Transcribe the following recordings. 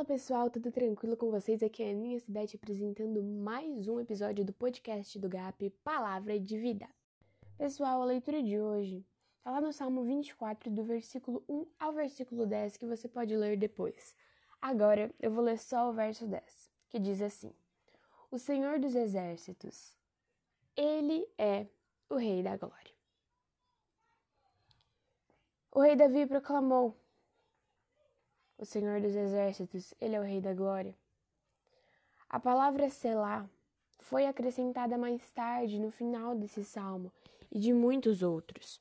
Fala pessoal, tudo tranquilo com vocês? Aqui é a Aninha Cidade apresentando mais um episódio do podcast do GAP Palavra de Vida. Pessoal, a leitura de hoje está lá no Salmo 24, do versículo 1 ao versículo 10, que você pode ler depois. Agora eu vou ler só o verso 10, que diz assim: O Senhor dos Exércitos, Ele é o Rei da Glória. O rei Davi proclamou o Senhor dos Exércitos, Ele é o Rei da Glória. A palavra Selá foi acrescentada mais tarde no final desse salmo e de muitos outros.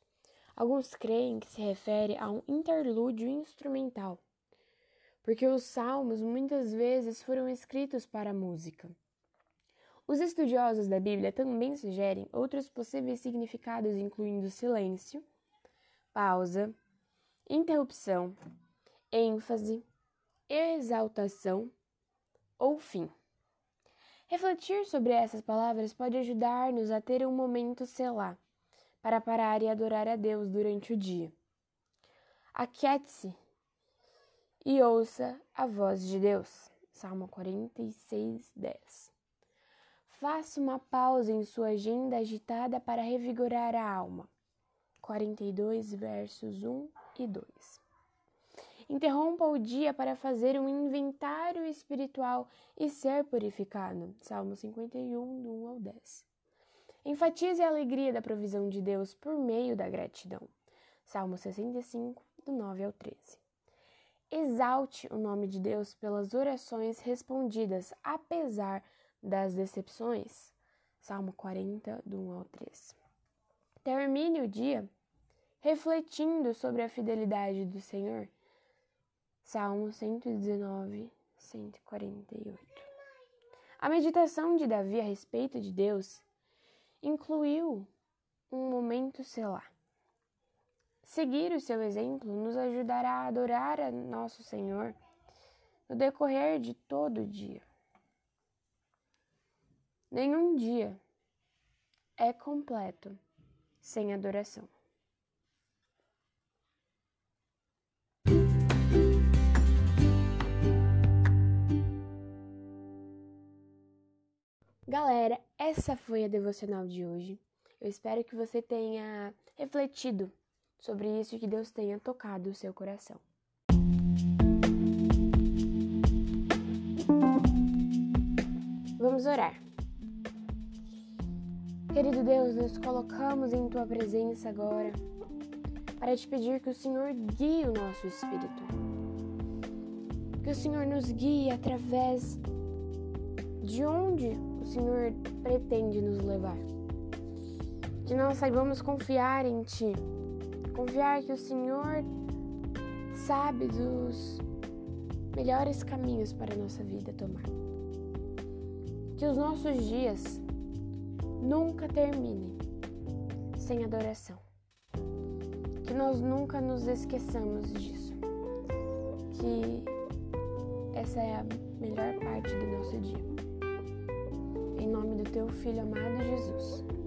Alguns creem que se refere a um interlúdio instrumental, porque os salmos muitas vezes foram escritos para música. Os estudiosos da Bíblia também sugerem outros possíveis significados, incluindo silêncio, pausa, interrupção, ênfase, exaltação ou fim. Refletir sobre essas palavras pode ajudar-nos a ter um momento selá para parar e adorar a Deus durante o dia. Aquiete-se e ouça a voz de Deus. Salmo 46, 10. Faça uma pausa em sua agenda agitada para revigorar a alma. 42, versos 1 e 2. Interrompa o dia para fazer um inventário espiritual e ser purificado. Salmo 51, do 1 ao 10. Enfatize a alegria da provisão de Deus por meio da gratidão. Salmo 65, do 9 ao 13. Exalte o nome de Deus pelas orações respondidas, apesar das decepções. Salmo 40, do 1 ao 3. Termine o dia refletindo sobre a fidelidade do Senhor Salmo 119, 148. A meditação de Davi a respeito de Deus incluiu um momento selá. Seguir o seu exemplo nos ajudará a adorar a nosso Senhor no decorrer de todo o dia. Nenhum dia é completo sem adoração. Galera, essa foi a devocional de hoje. Eu espero que você tenha refletido sobre isso e que Deus tenha tocado o seu coração. Vamos orar. Querido Deus, nos colocamos em tua presença agora para te pedir que o Senhor guie o nosso espírito. Que o Senhor nos guie através de onde Senhor pretende nos levar. Que nós saibamos confiar em Ti, confiar que o Senhor sabe dos melhores caminhos para a nossa vida tomar. Que os nossos dias nunca terminem sem adoração. Que nós nunca nos esqueçamos disso. Que essa é a melhor parte do nosso dia. Teu Filho amado Jesus.